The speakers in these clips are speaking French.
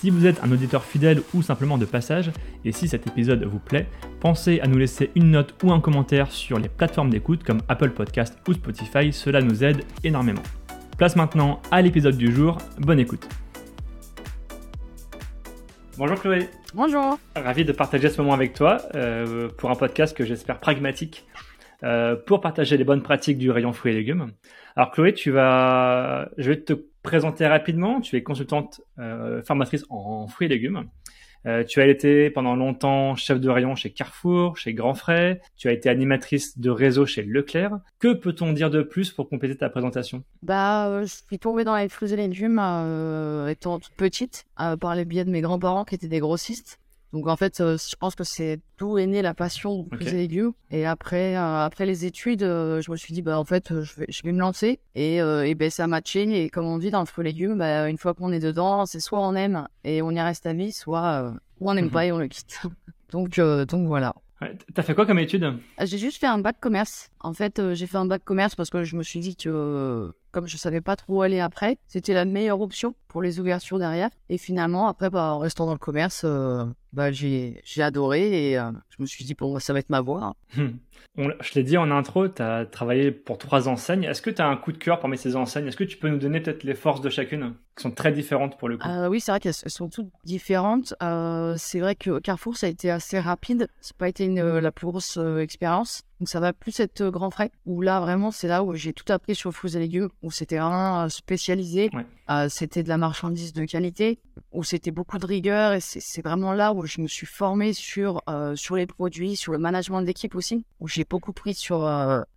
Si vous êtes un auditeur fidèle ou simplement de passage, et si cet épisode vous plaît, pensez à nous laisser une note ou un commentaire sur les plateformes d'écoute comme Apple Podcast ou Spotify, cela nous aide énormément. Place maintenant à l'épisode du jour, bonne écoute. Bonjour Chloé. Bonjour. Ravi de partager ce moment avec toi euh, pour un podcast que j'espère pragmatique euh, pour partager les bonnes pratiques du rayon fruits et légumes. Alors Chloé, tu vas, je vais te présenter rapidement. Tu es consultante euh, formatrice en, fruits et légumes. Euh, tu as été pendant longtemps chef de rayon chez Carrefour, chez Grand Frais. Tu as été animatrice de réseau chez Leclerc. Que peut-on dire de plus pour compléter ta présentation? Bah, euh, je suis tombée dans les fruits et légumes étant toute petite par les biais de mes grands-parents qui étaient des grossistes. Donc en fait, euh, je pense que c'est d'où est née la passion pour les légumes. Et après, euh, après les études, euh, je me suis dit bah en fait, je vais, je vais me lancer et, et ben ça a matché. Et comme on dit dans le fruit légumes, bah, une fois qu'on est dedans, c'est soit on aime et on y reste à vie, soit on n'aime mhm. pas et on le quitte. donc donc voilà. Ouais, T'as fait quoi comme étude? J'ai juste fait un bac commerce. En fait, j'ai fait un bac commerce parce que je me suis dit que comme je savais pas trop où aller après, c'était la meilleure option pour les ouvertures derrière. Et finalement, après, bah, en restant dans le commerce, euh, bah, j'ai, j'ai adoré et euh, je me suis dit, bon, ça va être ma voie. Hein. je l'ai dit en intro, tu as travaillé pour trois enseignes. Est-ce que tu as un coup de cœur parmi ces enseignes? Est-ce que tu peux nous donner peut-être les forces de chacune, qui sont très différentes pour le coup? Euh, Oui, c'est vrai qu'elles sont toutes différentes. c'est vrai que Carrefour, ça a été assez rapide. Ça n'a pas été la plus grosse expérience. Donc ça va plus être euh, grand frais, où là vraiment c'est là où j'ai tout appris sur fruits et légumes, où c'était vraiment euh, spécialisé, euh, c'était de la marchandise de qualité, où c'était beaucoup de rigueur et c'est vraiment là où je me suis formé sur sur les produits, sur le management d'équipe aussi, où j'ai beaucoup pris sur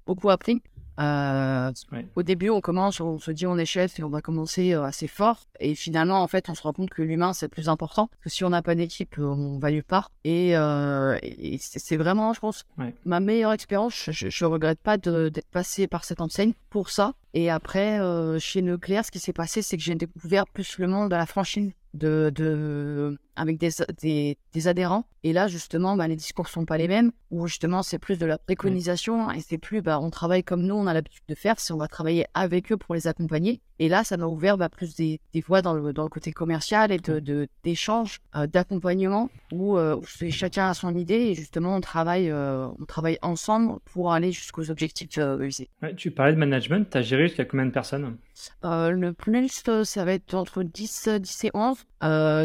beaucoup appris. Euh, au début, on commence, on se dit on est chef et on va commencer euh, assez fort. Et finalement, en fait, on se rend compte que l'humain, c'est le plus important. Que si on n'a pas d'équipe, euh, on va nulle part. Et, et c'est vraiment, je pense, ma meilleure expérience. Je, je regrette pas d'être passé par cette enseigne pour ça. Et après, chez Nucléaire, ce qui s'est passé, c'est que j'ai découvert plus le monde de la franchise de, de avec des, des, des, adhérents. Et là, justement, bah, les discours sont pas les mêmes, ou justement, c'est plus de la préconisation, et c'est plus, bah, on travaille comme nous, on a l'habitude de faire, si on va travailler avec eux pour les accompagner. Et là, ça m'a ouvert bah, plus des, des voies dans le, dans le côté commercial et de d'échange, euh, d'accompagnement, où, euh, chacun a son idée, et justement, on travaille, euh, on travaille ensemble pour aller jusqu'aux objectifs visés. tu parlais de management, tu as géré jusqu'à combien de personnes? Le plus, ça va être entre 10, 10 et 11.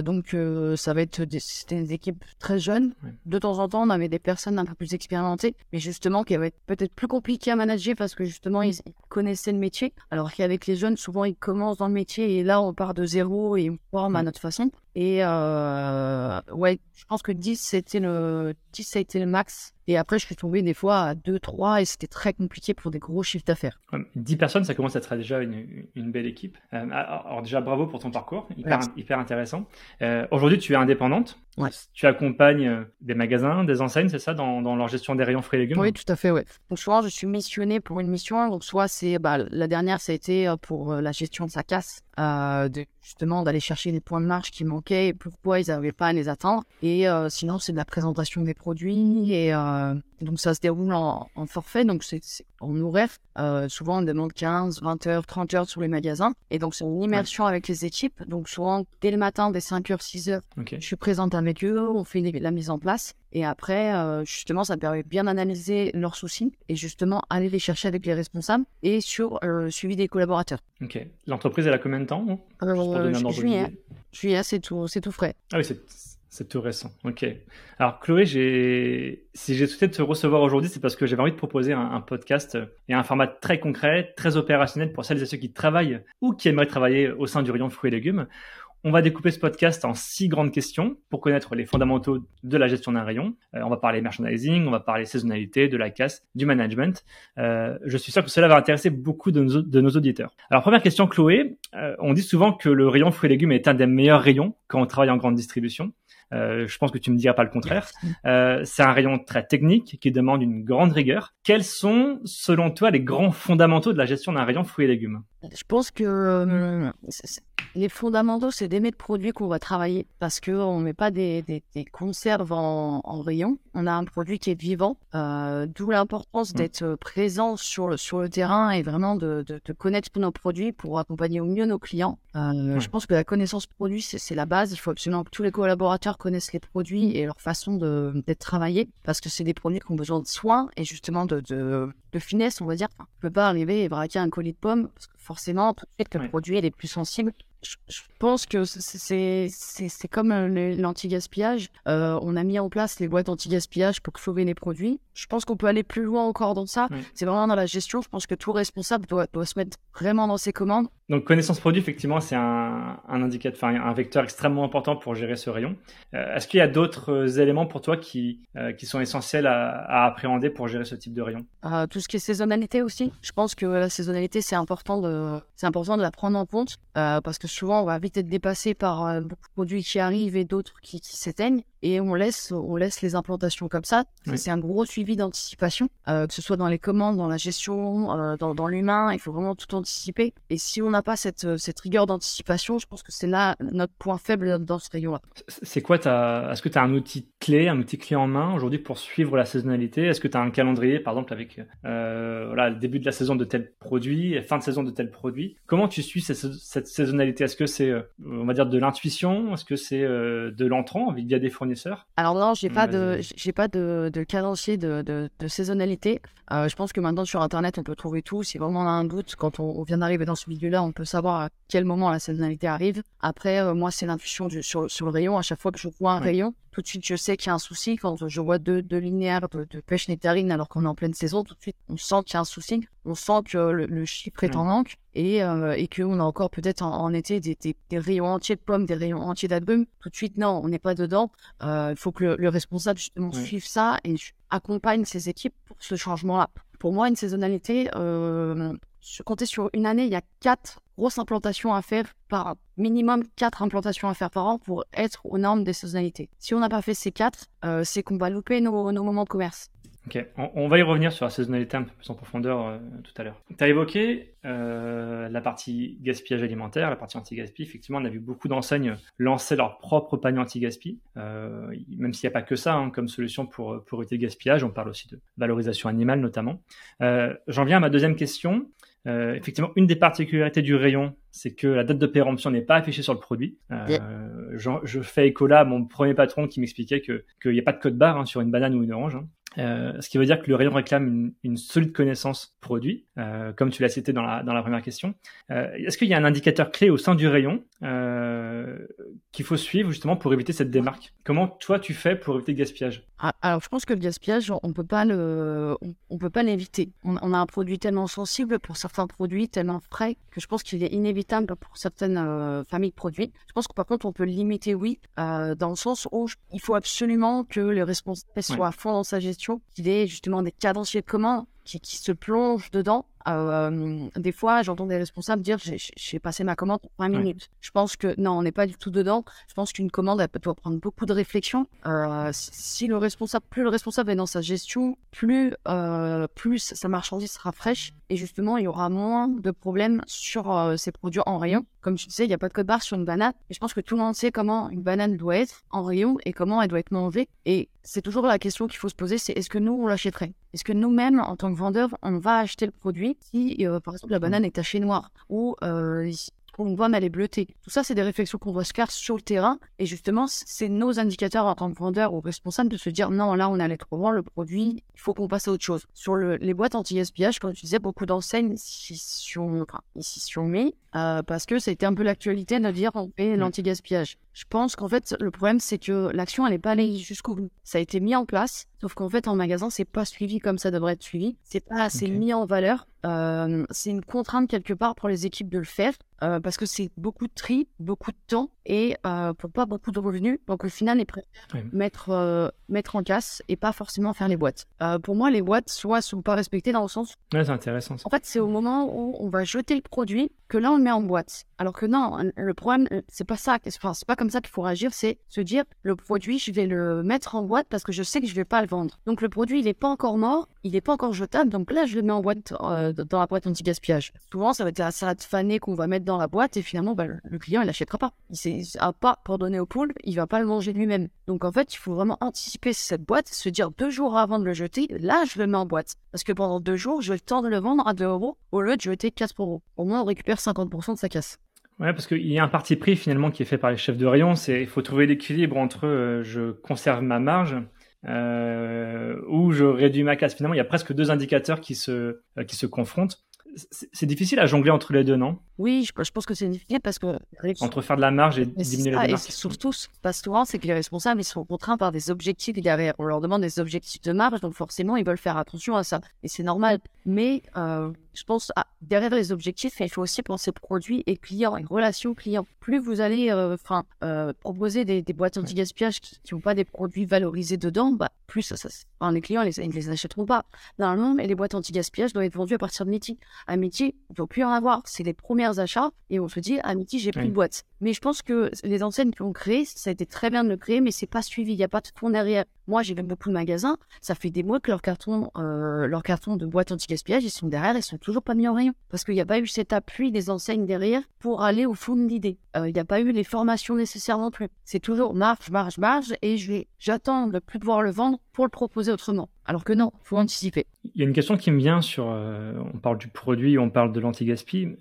donc, ça va être des, des équipes très jeunes. De temps en temps, on avait des personnes un peu plus expérimentées, mais justement qui avaient peut-être plus compliqué à manager parce que justement, ils, connaissaient le métier. Alors qu'avec les jeunes, souvent, ils commencent dans le métier et là, on part de zéro et on forme à notre façon. Et euh, ouais, je pense que 10, c'était le, 10, ça a été le max. Et après, je suis tombé des fois à 2, 3 et c'était très compliqué pour des gros chiffres d'affaires. 10 personnes, ça commence à être déjà une, une belle équipe. Euh, alors déjà, bravo pour ton parcours, hyper, hyper intéressant. Euh, Aujourd'hui, tu es indépendante. Ouais. Tu accompagnes euh, des magasins, des enseignes, c'est ça, dans, dans, leur gestion des rayons fruits et légumes? Oui, tout à fait, ouais. Donc souvent, je suis missionnée pour une mission. Donc soit c'est, bah, la dernière, ça a été pour la gestion de sa casse, euh, de, justement d'aller chercher les points de marche qui manquaient et pourquoi ils n'arrivaient pas à les attendre. Et euh, sinon, c'est de la présentation des produits et euh, donc ça se déroule en, en forfait, donc c'est en horaire. Souvent, on demande 15, 20 heures, 30 heures sur les magasins. Et donc, c'est une immersion avec les équipes. Donc, souvent, dès le matin, dès 5 heures, 6 heures, je suis présente avec eux, on fait la mise en place. Et après, euh, justement, ça permet bien d'analyser leurs soucis et justement aller les chercher avec les responsables et sur euh, le suivi des collaborateurs. Ok. L'entreprise, elle a combien de temps euh, Juillet. Juillet, c'est tout, frais. Ah oui, c'est c'est tout récent. Ok. Alors Chloé, si j'ai souhaité te recevoir aujourd'hui, c'est parce que j'avais envie de proposer un, podcast et un format très concret, très opérationnel pour celles et ceux qui travaillent ou qui aimeraient travailler au sein du rayon fruits et légumes. On va découper ce podcast en six grandes questions pour connaître les fondamentaux de la gestion d'un rayon. Euh, on va parler merchandising, on va parler saisonnalité, de la casse, du management. Euh, je suis sûr que cela va intéresser beaucoup de nos, auditeurs. Alors première question, Chloé. Euh, on dit souvent que le rayon fruits et légumes est un des meilleurs rayons quand on travaille en grande distribution. Je pense que tu me diras pas le contraire. c'est un rayon très technique qui demande une grande rigueur. Quels sont, selon toi, les grands fondamentaux de la gestion d'un rayon fruits et légumes? Je pense que les fondamentaux, c'est d'aimer le produit qu'on va travailler parce qu'on ne met pas des, conserves en, rayon. On a un produit qui est vivant, euh, d'où l'importance mmh. d'être présent sur le, sur le terrain et vraiment de, connaître nos produits pour accompagner au mieux nos clients. Euh, je pense que la connaissance produit, c'est la base. Il faut absolument que tous les collaborateurs connaissent les produits et leur façon d'être travaillés parce que c'est des produits qui ont besoin de soins et justement de, de, finesse, on va dire. on ne peut pas arriver et braquer un colis de pommes parce que forcément, de suite, le produit est plus sensible je pense que c'est comme euh, l'anti-gaspillage. Euh, on a mis en place les boîtes anti-gaspillage pour sauver les produits. Je pense qu'on peut aller plus loin encore dans ça. C'est vraiment dans la gestion. Je pense que tout responsable doit, doit, se mettre vraiment dans ses commandes. Donc connaissance produit, effectivement, c'est un, indicateur, enfin un vecteur extrêmement important pour gérer ce rayon. Euh, est-ce qu'il y a d'autres éléments pour toi qui, qui sont essentiels à, appréhender pour gérer ce type de rayon? Tout ce qui est saisonnalité aussi. Je pense que la saisonnalité, c'est important de, important de la prendre en compte parce que souvent, on va vite être dépassé par euh, beaucoup de produits qui arrivent et d'autres qui, s'éteignent. Et on laisse, on laisse les implantations comme ça. C'est un gros suivi d'anticipation, euh, que ce soit dans les commandes, dans la gestion, euh, dans, l'humain. Il faut vraiment tout anticiper. Et si on n'a pas cette, cette rigueur d'anticipation, je pense que c'est là notre point faible dans ce rayon-là. C'est quoi. Est-ce que tu as un outil clé, un outil clé en main aujourd'hui pour suivre la saisonnalité? Est-ce que tu as un calendrier, par exemple, avec voilà, le début de la saison de tel produit, et fin de saison de tel produit? Comment tu suis cette, cette saisonnalité? Est-ce que c'est, euh, on va dire, de l'intuition? Est-ce que c'est euh, de l'entrant? Via des fournisseurs Alors non, j'ai pas de, j'ai pas de, de cadencier de, de, saisonnalité. Euh, je pense que maintenant sur Internet, on peut trouver tout. Si vraiment on a un doute, quand on, vient d'arriver dans ce milieu-là, on peut savoir à quel moment la saisonnalité arrive. Après, moi, c'est l'intuition sur, sur le rayon. À chaque fois que je vois un rayon, tout de suite, je sais qu'il y a un souci. Quand je vois deux, deux linéaires de, pêche nectarine alors qu'on est en pleine saison, tout de suite, on sent qu'il y a un souci. On sent que le, chiffre est en manque et, euh, et qu'on a encore peut-être en, été des, des, rayons entiers de pommes, des rayons entiers d'albums. Tout de suite, non, on n'est pas dedans. Euh, il faut que le, responsable justement suive ça et accompagne ses équipes pour ce changement-là. Pour moi, une saisonnalité, euh, compter sur une année, il y a quatre grosses implantations à faire par minimum quatre implantations à faire par an pour être aux normes des saisonnalités. Si on n'a pas fait ces quatre, euh, c'est qu'on va louper nos, nos, moments de commerce. Ok, on, va y revenir sur la saisonnalité un peu plus en profondeur euh, tout à l'heure. Tu as évoqué euh, la partie gaspillage alimentaire, la partie anti-gaspi. Effectivement, on a vu beaucoup d'enseignes lancer leur propre panier anti-gaspi, même s'il n'y a pas que ça hein, comme solution pour, pour éviter le gaspillage. On parle aussi de valorisation animale notamment. J'en viens à ma deuxième question. Euh, effectivement, une des particularités du rayon, c'est que la date de péremption n'est pas affichée sur le produit. Euh, je, fais écho là à mon premier patron qui m'expliquait qu'il n'y a pas de code barre hein, sur une banane ou une orange. Hein. Euh, ce qui veut dire que le rayon réclame une, solide connaissance produit, euh, comme tu l'as cité dans la, dans la première question. Euh, est-ce qu'il y a un indicateur clé au sein du rayon qu'il faut suivre justement pour éviter cette démarque? Comment toi tu fais pour éviter le gaspillage? Alors je pense que le gaspillage, on peut pas le, on, peut pas l'éviter. On, a un produit tellement sensible pour certains produits, tellement frais que je pense qu'il est inévitable pour certaines familles de produits. Je pense que par contre on peut le limiter, oui, dans le sens où il faut absolument que le responsable soit à fond dans sa gestion qu'il ait justement des cadenciers communs qui, qui se plongent dedans euh, des fois, j'entends des responsables dire j'ai passé ma commande en 20 minutes. Je pense que non, on n'est pas du tout dedans. Je pense qu'une commande, elle doit prendre beaucoup de réflexion. Euh, si le responsable, plus le responsable est dans sa gestion, plus, euh, plus sa marchandise sera fraîche et justement, il y aura moins de problèmes sur ces produits en rayon. Comme tu disais, il n'y a pas de code barre sur une banane. Et je pense que tout le monde sait comment une banane doit être en rayon et comment elle doit être mangée. Et c'est toujours la question qu'il faut se poser, c'est est-ce que nous, on l'achèterait? Est-ce que nous-mêmes, en tant que vendeurs, on va acheter le produit si, euh, par exemple, la banane est tachée noire ou euh, on voit elle est bleutée? Tout ça, c'est des réflexions qu'on doit se faire sur le terrain. Et justement, c'est nos indicateurs en tant que vendeur ou responsable de se dire non, là, on allé trop loin, le produit, il faut qu'on passe à autre chose. Sur les boîtes anti-gaspillage, comme tu disais, beaucoup d'enseignes s'y sont, mis euh, parce que ça a été un peu l'actualité de dire on fait l'anti-gaspillage. Je pense qu'en fait, le problème, c'est que l'action, elle n'est pas allée jusqu'au bout. Ça a été mis en place, Sauf qu'en fait, en magasin, c'est pas suivi comme ça devrait être suivi. C'est pas assez mis en valeur. Euh, c'est une contrainte quelque part pour les équipes de le faire. Euh, parce que c'est beaucoup de tri, beaucoup de temps et euh, pour pas beaucoup de revenus. Donc au final, ils préfèrent mettre, euh, mettre en casse et pas forcément faire les boîtes. Pour moi, les boîtes, soit sont pas respectées dans le sens. Ouais, c'est intéressant. En fait, c'est au moment où on va jeter le produit que là on le met en boîte. Alors que non, le problème, c'est pas ça. Enfin, c'est pas comme ça qu'il faut réagir. C'est se dire le produit, je vais le mettre en boîte parce que je sais que je vais pas le vendre. Donc le produit, il est pas encore mort, il est pas encore jetable. Donc là, je le mets en boîte dans la boîte anti-gaspillage. Souvent, ça va être la salade fanée qu'on va mettre dans la boîte et finalement bah, le client il l'achètera pas. Il a pas pour donner au poules, il va pas le manger lui-même. Donc en fait il faut vraiment anticiper cette boîte, se dire deux jours avant de le jeter, là je le mets en boîte. Parce que pendant deux jours je vais le temps de le vendre à 2 euros au lieu de jeter 4 euros. Au moins on récupère 50% de sa casse. Ouais, parce qu'il y a un parti pris finalement qui est fait par les chefs de rayon, c'est il faut trouver l'équilibre entre euh, je conserve ma marge euh, ou je réduis ma casse. Finalement, il y a presque deux indicateurs qui se euh, qui se confrontent c'est difficile à jongler entre les deux, non? Oui, je, pense que c'est difficile parce que... Entre faire de la marge et diminuer la marge. Surtout, parce que souvent, c'est que les responsables, ils sont contraints par des objectifs derrière. On leur demande des objectifs de marge, donc forcément, ils veulent faire attention à ça. Et c'est normal. Mais euh, je pense, à, derrière les objectifs, il faut aussi penser produits et clients et relations clients. Plus vous allez euh, enfin euh, proposer des, boîtes anti-gaspillage qui n'ont pas des produits valorisés dedans, bah, plus ça, ça les clients ils les, les achèteront pas. Normalement, les boîtes anti-gaspillage doivent être vendues à partir de midi. À midi, il ne faut plus en avoir. C'est les premiers achats et on se dit à midi, j'ai plus de boîte. Mais je pense que les enseignes qui ont créé, ça a été très bien de le créer, mais c'est pas suivi. Il n'y a pas de fond derrière. Moi, j'ai même beaucoup de magasins. Ça fait des mois que leurs cartons, euh, leur carton de boîte anti-gaspillage, ils sont derrière, ils sont toujours pas mis en rayon. Parce qu'il n'y a pas eu cet appui des enseignes derrière pour aller au fond de l'idée. Euh, il n'y a pas eu les formations nécessaires non plus. C'est toujours marge, marge, marge, et j'attends de plus pouvoir le vendre pour le proposer autrement. Alors que non, faut anticiper. Il y a une question qui me vient sur, euh, on parle du produit, on parle de l'anti-gaspi.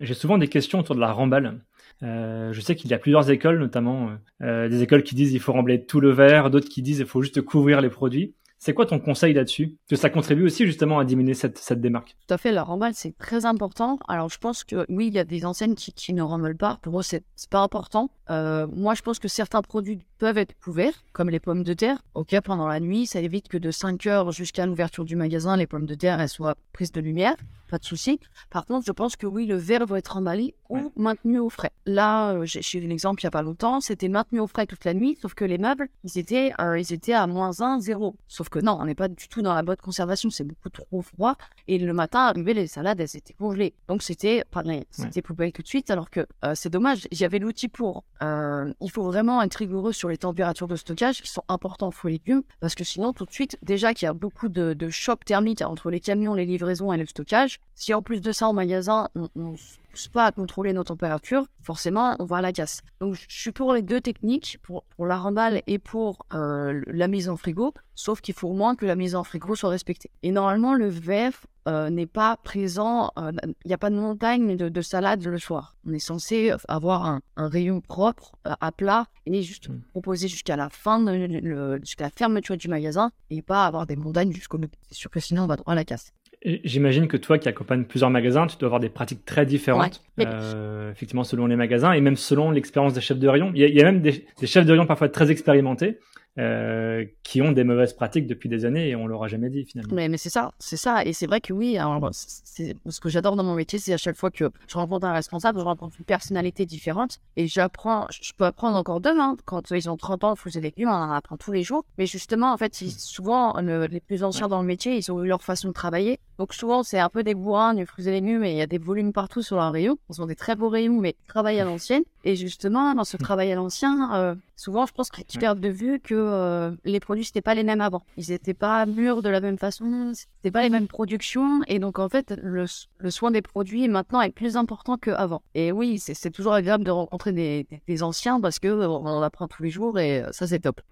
J'ai souvent des questions autour de la remballe. Euh, je sais qu'il y a plusieurs écoles, notamment euh, des écoles qui disent il faut remblayer tout le verre, d'autres qui disent il faut juste couvrir les produits. C'est quoi ton conseil là-dessus? Que ça contribue aussi justement à diminuer cette, cette démarque? Tout à fait, la remballe c'est très important. Alors je pense que oui, il y a des enseignes qui, qui ne remballent pas. Pour moi, c'est pas important. Euh, moi, je pense que certains produits peuvent être couverts, comme les pommes de terre. Ok, pendant la nuit, ça évite que de 5 heures jusqu'à l'ouverture du magasin, les pommes de terre elles soient prises de lumière pas de souci. Par contre, je pense que oui, le verre doit être emballé ou maintenu au frais. Là, euh, j'ai eu un exemple il y a pas longtemps, c'était maintenu au frais toute la nuit, sauf que les meubles, ils étaient, euh, ils étaient à moins 1, 0. Sauf que non, on n'est pas du tout dans la bonne conservation, c'est beaucoup trop froid. Et le matin, arrivé, les salades, elles étaient congelées. Donc c'était, pareil, c'était poubelle tout de suite, alors que euh, c'est dommage, j'avais l'outil pour. Il faut vraiment être rigoureux sur les températures de stockage qui sont importantes pour les légumes, parce que sinon, tout de suite, déjà qu'il y a beaucoup de, de chocs thermiques entre les camions, les livraisons et le stockage, si en plus de ça, au magasin, on ne pousse pas à contrôler nos températures, forcément, on va à la casse. Donc, je suis pour les deux techniques, pour, pour la remballe et pour euh, la mise en frigo, sauf qu'il faut au moins que la mise en frigo soit respectée. Et normalement, le VF euh, n'est pas présent, il euh, n'y a pas de montagne de, de, salade le soir. On est censé avoir un, un rayon propre, à plat, et juste hmm. proposer jusqu'à la fin, de, jusqu'à la fermeture du magasin, et pas avoir des montagnes jusqu'au... C'est sûr que sinon, on va droit à la casse. J'imagine que toi qui accompagnes plusieurs magasins, tu dois avoir des pratiques très différentes, euh, effectivement selon les magasins et même selon l'expérience des chefs de rayon. Il y a, il y a même des, des, chefs de rayon parfois très expérimentés euh, qui ont des mauvaises pratiques depuis des années et on leur a jamais dit finalement. Mais, mais c'est ça, c'est ça. Et c'est vrai que oui, alors, c'est, ce que j'adore dans mon métier, c'est à chaque fois que je rencontre un responsable, je rencontre une personnalité différente et j'apprends, je peux apprendre encore demain. Quand ils ont 30 ans, faut des légumes, on en apprend tous les jours. Mais justement, en fait, souvent, les plus anciens dans le métier, ils ont eu leur façon de travailler. Donc souvent, c'est un peu des bourrins, du fruits et légumes et il y a des volumes partout sur leur rayon. Ils ont des très beaux rayons, mais ils travaillent à l'ancienne. Et justement, dans ce travail à l'ancien, euh, souvent, je pense qu'ils perdent de vue que euh, les produits, c'était pas les mêmes avant. Ils n'étaient pas mûrs de la même façon, c'était pas les mêmes productions. Et donc, en fait, le, le soin des produits maintenant est plus important qu'avant. Et oui, c'est toujours agréable de rencontrer des, des, anciens parce que euh, on en apprend tous les jours et ça, c'est top.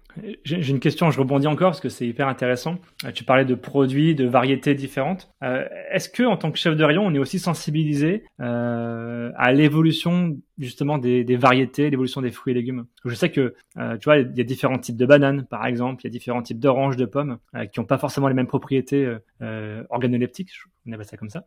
J'ai une question, je rebondis encore parce que c'est hyper intéressant. Tu parlais de produits, de variétés différentes. Est-ce que, en tant que chef de rayon, on est aussi sensibilisé à l'évolution justement des, variétés, l'évolution des fruits et légumes? Je sais que tu vois, il y a différents types de bananes, par exemple, il y a différents types d'oranges, de pommes, qui n'ont pas forcément les mêmes propriétés organoleptiques, on appelle ça comme ça.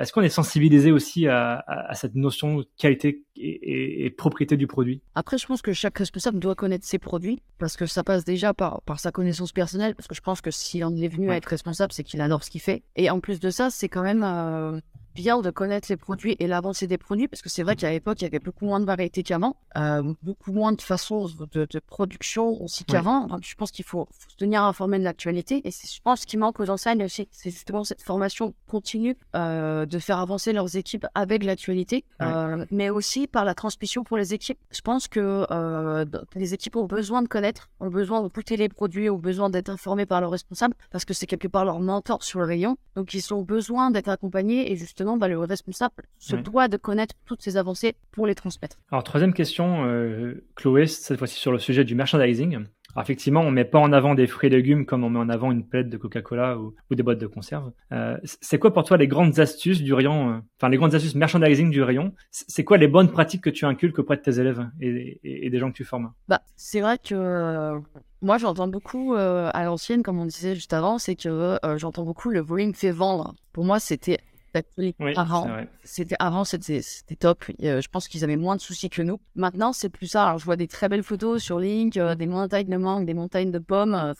Est-ce qu'on est sensibilisé aussi à, cette notion de qualité et, propriété du produit? Après, je pense que chaque responsable doit connaître ses produits, parce que ça passe déjà par, par sa connaissance personnelle, parce que je pense que si on est venu à être responsable, c'est qu'il adore ce qu'il fait. Et en plus de ça, c'est quand même bien de connaître les produits et l'avancée des produits, parce que c'est vrai qu'à l'époque, il y avait beaucoup moins de variétés qu'avant, euh, beaucoup moins de façons de, production aussi qu'avant. je pense qu'il faut, se tenir informé de l'actualité. Et je pense ce qui manque aux enseignes aussi, c'est justement cette formation continue euh, de faire avancer leurs équipes avec l'actualité, euh, mais aussi par la transmission pour les équipes. Je pense que les équipes ont besoin de connaître, ont besoin de goûter les produits, ont besoin d'être informés par leurs responsables, parce que c'est quelque part leur mentor sur le rayon. Donc, ils ont besoin d'être accompagnés et justement bah, le responsable se doit de connaître toutes ces avancées pour les transmettre. Alors, troisième question, euh, Chloé, cette fois-ci sur le sujet du merchandising. Alors effectivement, on met pas en avant des fruits et légumes comme on met en avant une palette de Coca-Cola ou, des boîtes de conserve. Euh, c'est quoi pour toi les grandes astuces du rayon, euh, enfin les grandes astuces merchandising du rayon? C'est quoi les bonnes pratiques que tu inculques auprès de tes élèves et, des gens que tu formes? Bah, c'est vrai que moi j'entends beaucoup à l'ancienne, comme on disait juste avant, c'est que j'entends beaucoup le volume fait vendre. Pour moi, c'était avant, c'était avant, c'était top. Euh, je pense qu'ils avaient moins de soucis que nous. Maintenant, c'est plus ça. Alors, je vois des très belles photos sur Link, euh, des montagnes de mangue, des montagnes de pommes. Euh,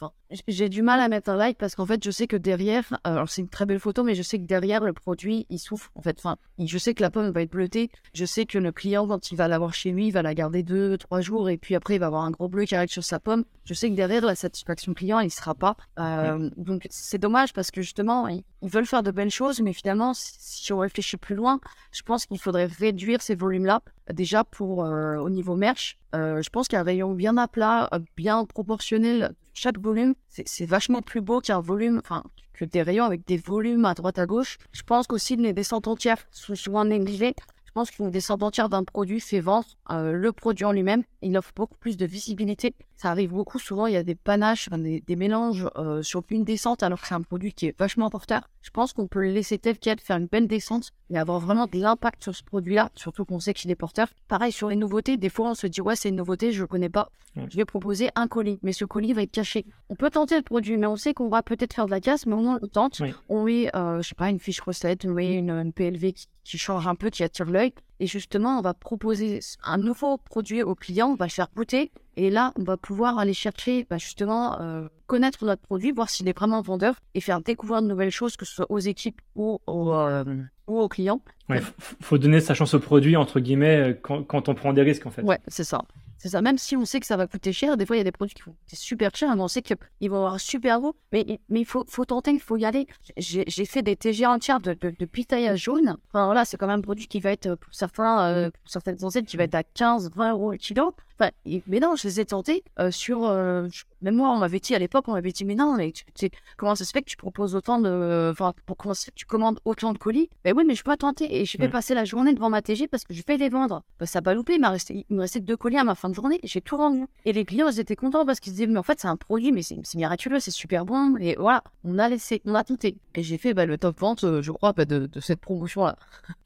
j'ai du mal à mettre un like parce qu'en fait, je sais que derrière, alors c'est une très belle photo, mais je sais que derrière le produit, il souffre. En fait, enfin, je sais que la pomme va être bleutée. Je sais que le client, quand il va l'avoir chez lui, il va la garder deux, trois jours et puis après, il va avoir un gros bleu qui arrive sur sa pomme. Je sais que derrière, la satisfaction client, il sera pas. Euh, donc, c'est dommage parce que justement, ils, veulent faire de belles choses, mais finalement, si, on réfléchit plus loin, je pense qu'il faudrait réduire ces volumes-là. Déjà pour euh, au niveau merch, euh, je pense qu'un rayon bien à plat, bien proportionnel chaque volume, c'est vachement plus beau qu'un volume, enfin, que des rayons avec des volumes à droite à gauche. Je pense qu'aussi les descentes entières sont souvent négligées. Je pense qu'une descente entière d'un produit fait vendre euh, le produit en lui-même. Il offre beaucoup plus de visibilité. Ça arrive beaucoup souvent, il y a des panaches, des, mélanges euh, sur une descente alors que c'est un produit qui est vachement porteur. Je pense qu'on peut laisser tel quel, faire une belle descente et avoir vraiment de l'impact sur ce produit-là, surtout qu'on sait qu'il est porteur. Pareil sur les nouveautés, des fois on se dit ouais c'est une nouveauté, je ne connais pas. Je vais proposer un colis, mais ce colis va être caché. On peut tenter le produit, mais on sait qu'on va peut-être faire de la casse, mais au moins on le tente. On met, euh, je sais pas, une fiche recette, on met une, PLV qui change un peu, qui attire l'œil. Et justement, on va proposer un nouveau produit au client, on va le faire goûter. Et là, on va pouvoir aller chercher, bah, justement, euh, connaître notre produit, voir s'il est vraiment vendeur et faire découvrir de nouvelles choses, que ce soit aux équipes ou aux, euh, ou aux clients. Ouais, faut donner sa chance au produit, entre guillemets, euh, quand, quand on prend des risques, en fait. Ouais, c'est ça. C'est ça, même si on sait que ça va coûter cher, des fois il y a des produits qui vont coûter super cher, mais on sait qu'ils vont avoir super beau, mais, mais il faut, faut tenter, il faut y aller. J'ai fait des TG entières de, de, de pitaya jaune. Enfin voilà, c'est quand même un produit qui va être, pour certains, euh, pour certaines enseignes, qui va être à 15, 20 euros le kilo. Enfin, mais non, je les ai tentés euh, sur. Euh, même moi, on m'avait dit à l'époque, on m'avait dit, mais non, mais tu, sais, comment ça se fait que tu proposes autant de. Enfin, pour commencer, tu commandes autant de colis? Ben oui, mais je peux pas tenter. Et je vais passer la journée devant ma TG parce que je vais les vendre. Ben, ça n'a pas loupé, il, resté, il me restait deux colis à ma fin de journée. J'ai tout rendu. Et les clients, ils étaient contents parce qu'ils disaient, mais en fait, c'est un produit, mais c'est miraculeux, c'est super bon. Et voilà, on a laissé, on a tenté. Et j'ai fait bah, le top vente, euh, je crois, de, de cette promotion-là.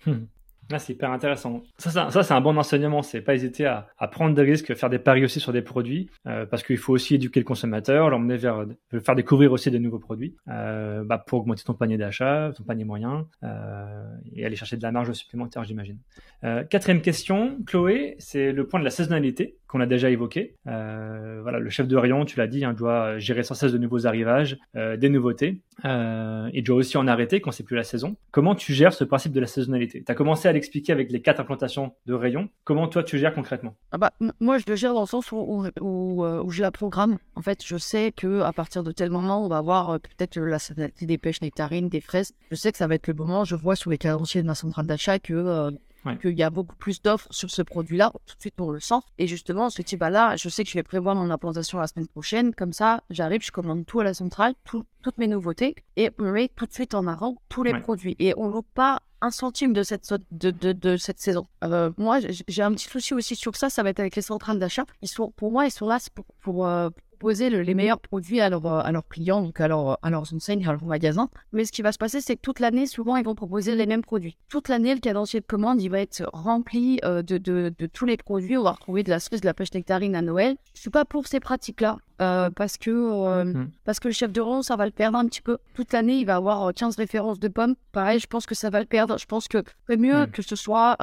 Hmm. Ah, c'est hyper intéressant. Ça, c'est un bon enseignement. C'est pas hésiter à, à, prendre des risques, faire des paris aussi sur des produits, euh, parce qu'il faut aussi éduquer le consommateur, l'emmener vers, faire découvrir aussi de nouveaux produits, euh, bah, pour augmenter ton panier d'achat, ton panier moyen, euh, et aller chercher de la marge supplémentaire, j'imagine. Euh, quatrième question, Chloé, c'est le point de la saisonnalité qu'on a déjà évoqué. Euh, voilà, le chef de rayon, tu l'as dit, hein, doit gérer sans cesse de nouveaux arrivages, euh, des nouveautés. Euh, il doit aussi en arrêter quand c'est plus la saison. Comment tu gères ce principe de la saisonnalité? Tu as commencé à l'expliquer avec les quatre implantations de rayons. Comment toi tu gères concrètement? Ah bah, Moi, je le gère dans le sens où, où, où, où, je la programme. En fait, je sais que à partir de tel moment, on va avoir peut-être la saisonnalité des pêches nectarines, des fraises. Je sais que ça va être le moment. Je vois sur les calendriers de ma centrale d'achat que qu'il y a beaucoup plus d'offres sur ce produit-là. Tout de suite, on le sent. Et justement, ce type là, je sais que je vais prévoir mon implantation la semaine prochaine. Comme ça, j'arrive, je commande tout à la centrale, toutes mes nouveautés, et on met tout de suite en avant tous les produits. Et on loupe pas un centime de cette, de, de, de cette saison. Euh, moi, j'ai un petit souci aussi sur ça, ça va être avec les centrales d'achat. Ils sont, pour moi, ils sont là pour, pour, euh, proposer les meilleurs produits à, leurs à leurs clients, donc à, leur, à leurs enseignes, à leurs magasins. Mais ce qui va se passer, c'est que toute l'année, souvent, ils vont proposer les mêmes produits. Toute l'année, le cadencier de commande, il va être rempli de, de, tous les produits. On va retrouver de la cerise, de la pêche nectarine à Noël. Je suis pas pour ces pratiques-là. Euh, parce que euh, hmm. parce que le chef de rang, ça va le perdre un petit peu. Toute l'année, il va avoir 15 euh, références de pommes. Pareil, je pense que ça va le perdre. Je pense que c'est mieux hmm. que ce soit,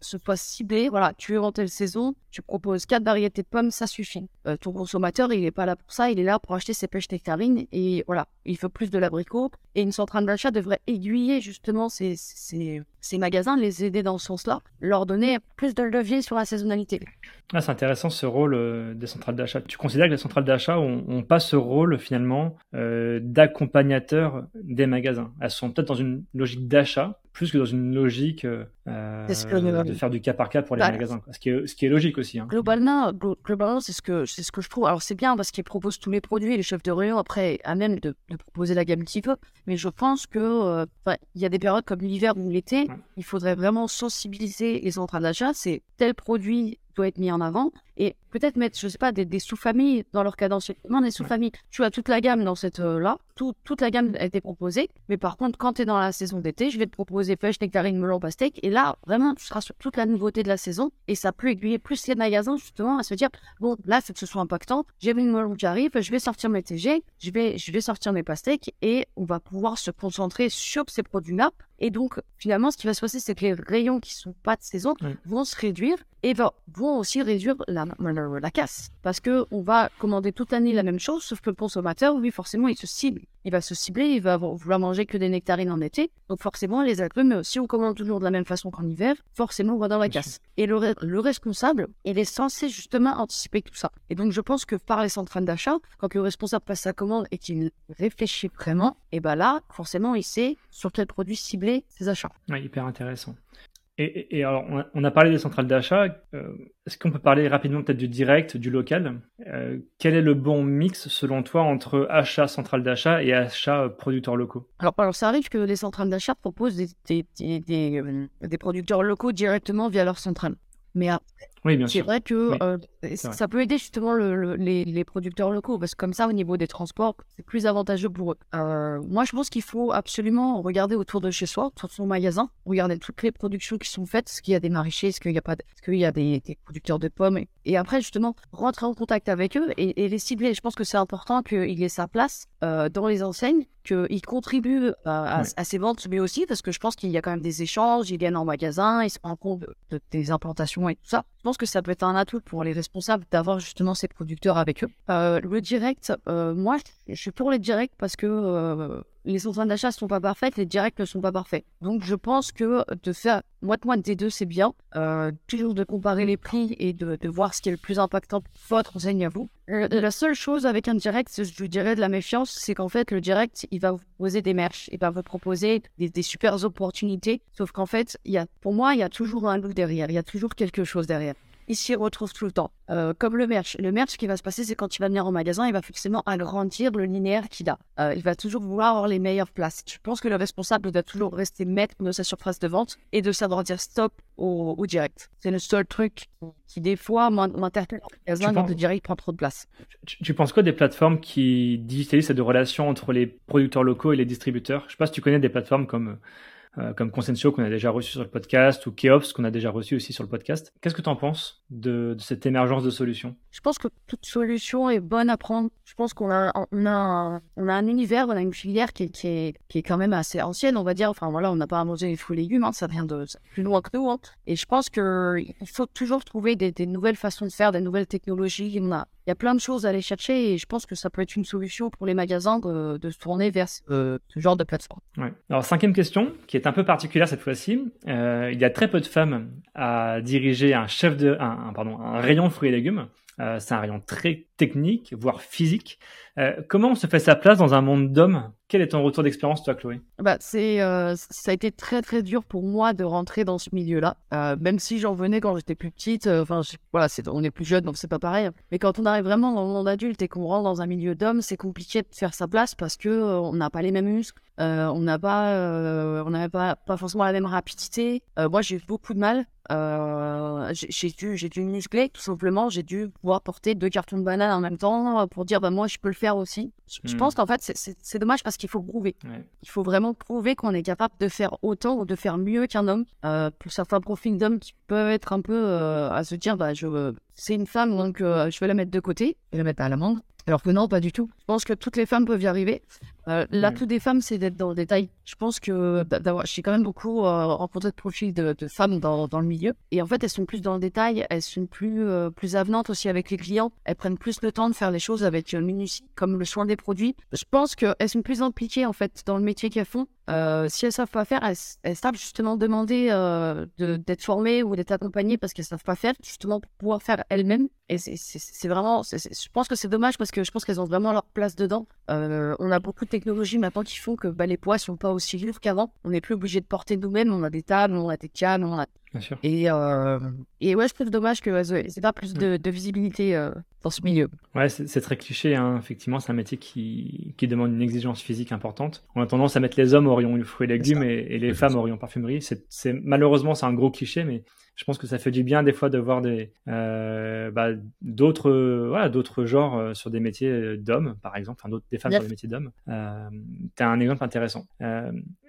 ce soit ciblé. Voilà, tu es en telle saison, tu proposes quatre variétés de pommes, ça suffit. ton consommateur, il n'est pas là pour ça, il est là pour acheter ses pêches nectarines et voilà, il faut plus de l'abricot. Et une centrale d'achat devrait aiguiller justement ces, ces, ces magasins, les aider dans ce sens-là, leur donner plus de levier sur la saisonnalité. Ah, c'est intéressant ce rôle des centrales d'achat. Tu considères que les centrales d'achat ont, pas ce rôle finalement euh, d'accompagnateur des magasins. Elles sont peut-être dans une logique d'achat plus que dans une logique euh, de faire du cas par cas pour les bah, magasins. Ce, qui est, ce qui est logique aussi. Hein. Globalement, globalement c'est ce, que, ce que je trouve. Alors c'est bien parce qu'ils proposent tous les produits, les chefs de rayon après à même de, proposer la gamme qu'il veut. Mais je pense que euh, il y a des périodes comme l'hiver ou l'été, il faudrait vraiment sensibiliser les centrales d'achat. C'est tel produit doit être mis en avant et peut-être mettre, je sais pas, des, sous-familles dans leur cadence. des sous-familles. Tu as toute la gamme dans cette euh, là, toute la gamme a été proposée, mais par contre, quand tu es dans la saison d'été, je vais te proposer pêche, nectarine, melon, pastèque, et là, vraiment, tu seras sur toute la nouveauté de la saison, et ça peut aiguiller plus les magasins, justement, à se dire, bon, là, c'est que ce soit impactant, j'ai une melon qui arrive, je vais sortir mes TG, je vais, je vais sortir mes pastèques, et on va pouvoir se concentrer sur ces produits-là, et donc, finalement, ce qui va se passer, c'est que les rayons qui sont pas de saison vont se réduire et vont aussi réduire la, la, casse. Parce que on va commander toute l'année la même chose, sauf que le consommateur, lui, forcément, il se cible. Il va se cibler, il va vouloir manger que des nectarines en été. Donc, forcément, les agrumes, si on commande toujours de la même façon qu'en hiver, forcément, on va dans la casse. Et le, le, responsable, il est censé justement anticiper tout ça. Et donc, je pense que par les centrales d'achat, quand le responsable passe sa commande et qu'il réfléchit vraiment, et ben là, forcément, il sait sur quel produit cibler ses achats. hyper intéressant. Et, alors, on a, parlé des centrales d'achat. Euh, est-ce qu'on peut parler rapidement peut-être du direct, du local? Euh, Quel est le bon mix selon toi entre achat centrale d'achat et achat producteurs locaux? Alors, ça arrive que les centrales d'achat proposent des, des, des, euh, producteurs locaux directement via leur centrale. Mais oui, bien c'est vrai que euh, ça peut aider justement les, producteurs locaux, parce que comme ça, au niveau des transports, c'est plus avantageux pour eux. Euh, moi, je pense qu'il faut absolument regarder autour de chez soi, autour de son magasin, regarder toutes les productions qui sont faites, est-ce qu'il y a des maraîchers, est-ce qu'il y a pas, est-ce qu'il y a des, producteurs de pommes, et, après justement rentrer en contact avec eux et, les cibler. Je pense que c'est important qu'il ait sa place euh, dans les enseignes, qu'il contribue à, ces ventes, mais aussi parce que je pense qu'il y a quand même des échanges, ils viennent en magasin, ils se rendent compte de, des implantations et tout ça. Je pense que ça peut être un atout pour les responsables d'avoir justement ces producteurs avec eux. Euh, le direct, euh, moi, je suis pour les directs parce que euh, les centrales d'achat ne sont pas parfaites, les directs ne sont pas parfaits. Donc je pense que de faire moite-moite des deux, c'est bien. toujours de comparer les prix et de, voir ce qui est le plus impactant pour votre enseigne à vous. la seule chose avec un direct, je dirais de la méfiance, c'est qu'en fait, le direct, il va vous proposer des merch, il va vous proposer des, des super opportunités. Sauf qu'en fait, y a, pour moi, il y a toujours un look derrière, il y a toujours quelque chose derrière il s'y retrouve tout le temps. Euh, comme le merch. Le merch, ce qui va se passer, c'est quand il va venir au magasin, il va forcément agrandir le linéaire qu'il a. Euh, il va toujours vouloir avoir les meilleures places. Je pense que le responsable doit toujours rester maître de sa surface de vente et de savoir dire stop au, direct. C'est le seul truc qui, des fois, m'interpelle. Quand le direct prend trop de place. Tu, penses quoi des plateformes qui digitalisent cette relation entre les producteurs locaux et les distributeurs? Je sais pas si tu connais des plateformes comme euh, comme Consensio qu'on a déjà reçu sur le podcast ou Keops qu'on a déjà reçu aussi sur le podcast. Qu'est-ce que tu en penses de, cette émergence de solutions? Je pense que toute solution est bonne à prendre. Je pense qu'on a, on a, on a un univers, on a une filière qui, qui, est, qui est quand même assez ancienne, on va dire. Enfin voilà, on n'a pas manger les fruits et légumes, hein, ça vient de plus loin que nous. Hein. Et je pense qu'il faut toujours trouver des, des, nouvelles façons de faire, des nouvelles technologies. Il y a plein de choses à aller chercher et je pense que ça peut être une solution pour les magasins de, se tourner vers ce, genre de plateforme. Ouais. Alors, cinquième question, qui est un peu particulière cette fois-ci. Euh, il y a très peu de femmes à diriger un rayon fruits et légumes. Euh, c'est un rayon très technique, voire physique. Euh, comment on se fait sa place dans un monde d'hommes? Quel est ton retour d'expérience, toi, Chloé? Bah, c'est, euh, Ça a été très, très dur pour moi de rentrer dans ce milieu-là. Euh, même si j'en venais quand j'étais plus petite. Enfin, voilà, on est plus jeune, donc c'est pas pareil. Mais quand on arrive vraiment dans le monde adulte et qu'on rentre dans un milieu d'hommes, c'est compliqué de faire sa place parce que on n'a pas les mêmes muscles. on n'a pas, on n'avait pas, pas forcément la même rapidité. moi, j'ai eu beaucoup de mal. j'ai dû, j'ai dû muscler tout simplement. J'ai dû pouvoir porter deux cartons de bananes en même temps pour dire bah moi je peux le faire aussi. Je Hmm. pense qu'en fait c'est- dommage parce qu'il faut prouver. Ouais. Il faut vraiment prouver qu'on est capable de faire autant ou de faire mieux qu'un homme. Euh, pour certains profils d'hommes qui peuvent être un peu euh, à se dire bah je c'est une femme donc euh, je vais la mettre de côté et la mettre à l'amende. Alors que non, pas du tout. Je pense que toutes les femmes peuvent y arriver. Euh, L'atout des femmes, c'est d'être dans le détail. Je pense que j'ai quand même beaucoup euh, rencontré de profils de, de femmes dans, dans le milieu. Et en fait, elles sont plus dans le détail, elles sont plus, euh, plus avenantes aussi avec les clients. Elles prennent plus le temps de faire les choses avec euh, minutie, comme le soin des produits. Je pense qu'elles sont plus impliquées en fait dans le métier qu'elles font. Si elles savent pas faire, elles, elles savent justement demander de- d'être formées ou d'être accompagnées parce qu'elles savent pas faire, justement pour pouvoir faire elles-mêmes. Et c'est- vraiment, je pense que c'est dommage parce que je pense qu'elles ont vraiment leur place dedans. On a beaucoup de technologies maintenant qui font que bah, les poids sont pas aussi lourds qu'avant. On n'est plus obligé de porter nous-mêmes. On a des tables, on a des cannes, on a Bien sûr. et euh, et ouais, je trouve dommage que c'est pas plus de, de visibilité euh, dans ce milieu. Ouais, c'est très cliché, hein. effectivement, c'est un métier qui, qui demande une exigence physique importante. On a tendance à mettre les hommes au rayon fruits et légumes et, et les femmes au rayon parfumerie. C'est- malheureusement, c'est un gros cliché, mais je pense que ça fait du bien des fois de voir des, euh, bah, d'autres, euh, voilà, d'autres genres euh, sur des métiers d'hommes, par exemple, enfin, d'autres, des femmes sur des métiers d'hommes. Euh, t'as un exemple intéressant.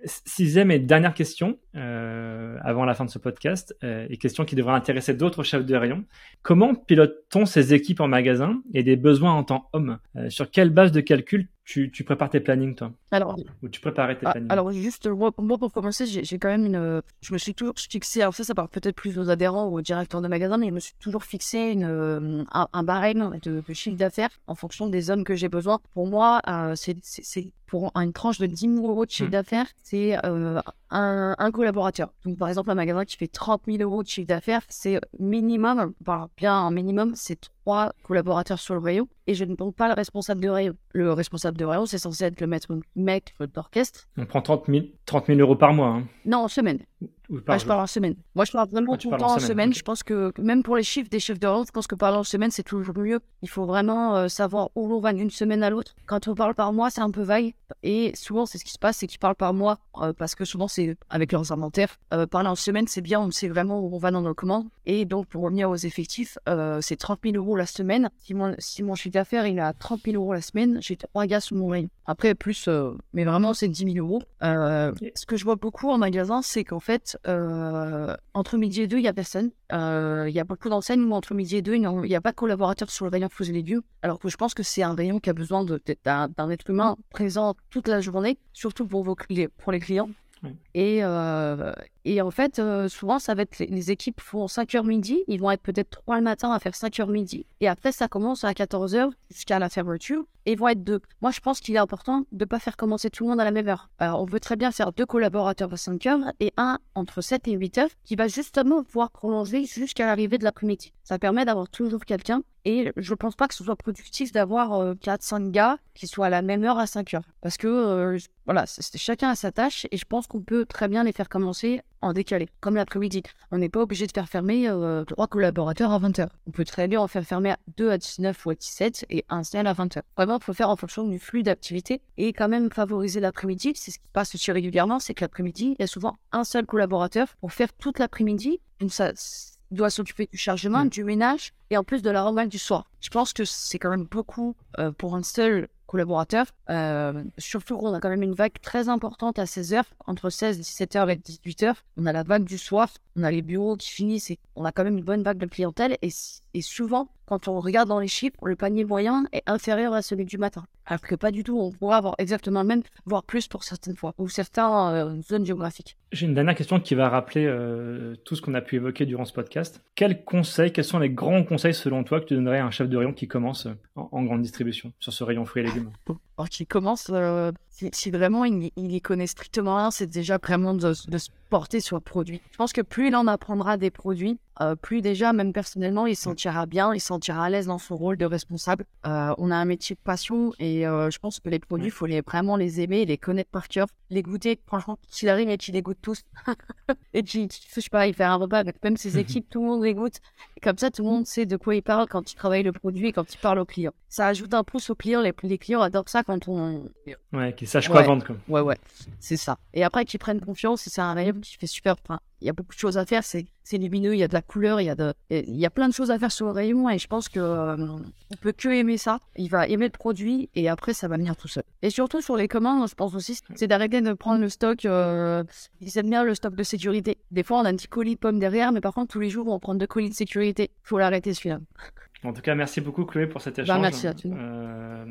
Sixième et dernière question, avant la fin de ce podcast, et question qui devrait intéresser d'autres chefs de rayon. Comment pilote-t-on ces équipes en magasin et des besoins en tant homme Sur quelle base de calcul tu, tu prépares tes plannings, toi Alors, Ou tu préparais tes Ah, plannings alors juste moi, pour commencer, j'ai quand même une, euh, je me suis toujours fixé. Alors ça, ça parle peut-être plus aux adhérents ou aux directeurs de magasin, mais je me suis toujours fixé une, euh, un, un barème de, de chiffre d'affaires en fonction des hommes que j'ai besoin. Pour moi, euh, c'est pour une tranche de 10 000 euros de chiffre Mm. d'affaires, c'est euh, un, un collaborateur. Donc par exemple, un magasin qui fait 30 000 euros de chiffre d'affaires, c'est minimum, par bien un minimum, c'est trois collaborateurs sur le rayon. Et je ne compte pas le responsable de rayon. Le responsable de rayon, c'est censé être le maître, maître d'orchestre. On prend 30 000, 30 000 euros par mois. Hein, Non, en semaine. Ou Moi, par je jour. parle en semaine. Moi, je parle vraiment tout le temps en semaine. Je pense que même pour les chiffres des chefs de je pense que parler en semaine, c'est toujours mieux. Il faut vraiment euh, savoir où l'on va d'une semaine à l'autre. Quand on parle par mois, c'est un peu vague. Et souvent, c'est ce qui se passe, c'est qu'ils parlent par mois. euh, parce que souvent, c'est avec leurs inventaires. Euh, parler en semaine, c'est bien. On sait vraiment où on va dans nos commandes. Et donc, pour revenir aux effectifs, c'est 30 000 euros la semaine. Si mon, si mon chiffre d'affaires, il est à 30 000 euros la semaine, j'ai trois gars sous mon rayon. Après, plus, mais vraiment, c'est 10 000 euros. Ce que je vois beaucoup en magasin, c'est qu'en fait, euh, entre midi et deux, il y a personne. Euh, Il y a beaucoup d'enseignes où entre midi et deux, il n'y a- n'y pas de collaborateurs sur le rayon fruits et légumes. Alors que je pense que c'est un rayon qui a besoin d'un être humain présent toute la journée, surtout pour, vos, pour les clients. Et, euh, et en fait, euh, souvent, ça va être les, les équipes font 5h midi. Ils vont être peut-être 3 le matin à faire 5h midi. Et après, ça commence à 14h jusqu'à la fermeture. Et ils vont être deux. Moi, je pense qu'il est important de ne pas faire commencer tout le monde à la même heure. Alors, on veut très bien faire deux collaborateurs à 5h et un entre 7 et 8h qui va justement pouvoir prolonger jusqu'à l'arrivée de l'après-midi. Ça permet d'avoir toujours quelqu'un. Et je pense pas que ce soit productif d'avoir 4-5 gars qui soient à la même heure à 5 heures. Parce que, euh, voilà, chacun a sa tâche et je pense qu'on peut très bien les faire commencer en décalé, comme l'après-midi. On n'est pas obligé de faire fermer euh, trois collaborateurs à 20 heures. On peut très bien en faire fermer deux à 19 ou à 17 et un seul à 20 heures. Vraiment, il faut faire en fonction du flux d'activité et quand même favoriser l'après-midi. C'est ce qui se passe aussi régulièrement, c'est que l'après-midi, il y a souvent un seul collaborateur pour faire toute l'après-midi. Donc ça doit s'occuper du chargement, Mm. du ménage et en plus de la du soir. Je pense que c'est quand même beaucoup euh, pour un seul collaborateur. Euh, surtout qu'on a quand même une vague très importante à 16h, entre 16 et 17h et 18h. On a la vague du soir, on a les bureaux qui finissent et on a quand même une bonne vague de clientèle. Et, et souvent, quand on regarde dans les chiffres, le panier moyen est inférieur à celui du matin. Alors que pas du tout, on pourrait avoir exactement le même, voire plus pour certaines fois, ou certaines euh, zones géographiques. J'ai une dernière question qui va rappeler euh, tout ce qu'on a pu évoquer durant ce podcast. Quels conseils, quels sont les grands conseils selon toi que tu donnerais à un chef de rayon qui commence euh, en, en grande distribution sur ce rayon fruits et légumes? Alors qu'il commence, euh, si, si vraiment il, il y connaît strictement rien, c'est déjà vraiment de, de se porter sur le produit. Je pense que plus il en apprendra des produits, euh, plus déjà, même personnellement, il se sentira bien, il se sentira à l'aise dans son rôle de responsable. Euh, on a un métier de passion et euh, je pense que les produits, il faut les, vraiment les aimer, les connaître par cœur, les goûter. Franchement, s'il arrive et qu'il les goûte tous, et qu'il, je sais pas, il fait un repas avec même ses équipes, tout le monde les goûte. Et comme ça, tout le monde sait de quoi il parle quand il travaille le produit et quand il parle au client. Ça ajoute un pouce au client, les, les clients adorent ça quand on... Ouais, qui sache quoi Ouais. vendre. Quoi. Ouais, ouais, c'est ça. Et après qu'ils prennent confiance, c'est un rayon qui fait super. Enfin, il y a beaucoup de choses à faire. C'est, lumineux, il y a de la couleur, il y a de, y a plein de choses à faire sur le rayon et je pense que euh, on peut que aimer ça. Il va aimer le produit et après ça va venir tout seul. Et surtout sur les commandes, je pense aussi, c'est d'arrêter de prendre le stock. Euh, ils aiment bien le stock de sécurité. Des fois, on a un petit colis de pommes derrière, mais par contre, tous les jours, on prend deux colis de sécurité. Faut l'arrêter celui-là. En tout cas, merci beaucoup Chloé pour cet Bah, échange. merci à. Euh,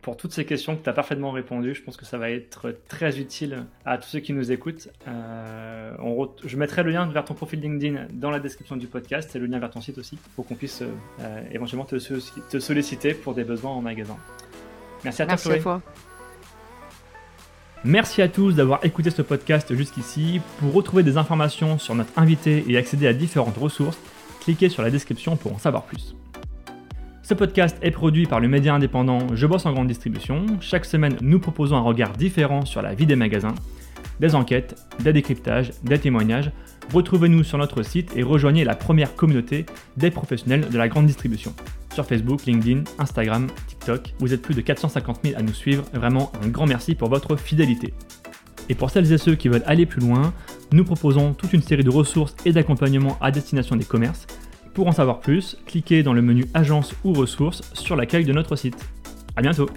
pour toutes ces questions que tu as parfaitement répondu. Je pense que ça va être très utile à tous ceux qui nous écoutent. Euh, on Je mettrai le lien vers ton profil LinkedIn dans la description du podcast et le lien vers ton site aussi pour qu'on puisse euh, euh, éventuellement te, so- te solliciter pour des besoins en magasin. Merci à toi Merci Chloé. à toi. Merci à tous d'avoir écouté ce podcast jusqu'ici. Pour retrouver des informations sur notre invité et accéder à différentes ressources, cliquez sur la description pour en savoir plus. Ce podcast est produit par le média indépendant Je bosse en grande distribution. Chaque semaine, nous proposons un regard différent sur la vie des magasins, des enquêtes, des décryptages, des témoignages. Retrouvez-nous sur notre site et rejoignez la première communauté des professionnels de la grande distribution. Sur Facebook, LinkedIn, Instagram, TikTok, vous êtes plus de 450 000 à nous suivre. Vraiment un grand merci pour votre fidélité. Et pour celles et ceux qui veulent aller plus loin, nous proposons toute une série de ressources et d'accompagnements à destination des commerces. Pour en savoir plus, cliquez dans le menu Agence ou ressources sur l'accueil de notre site. A bientôt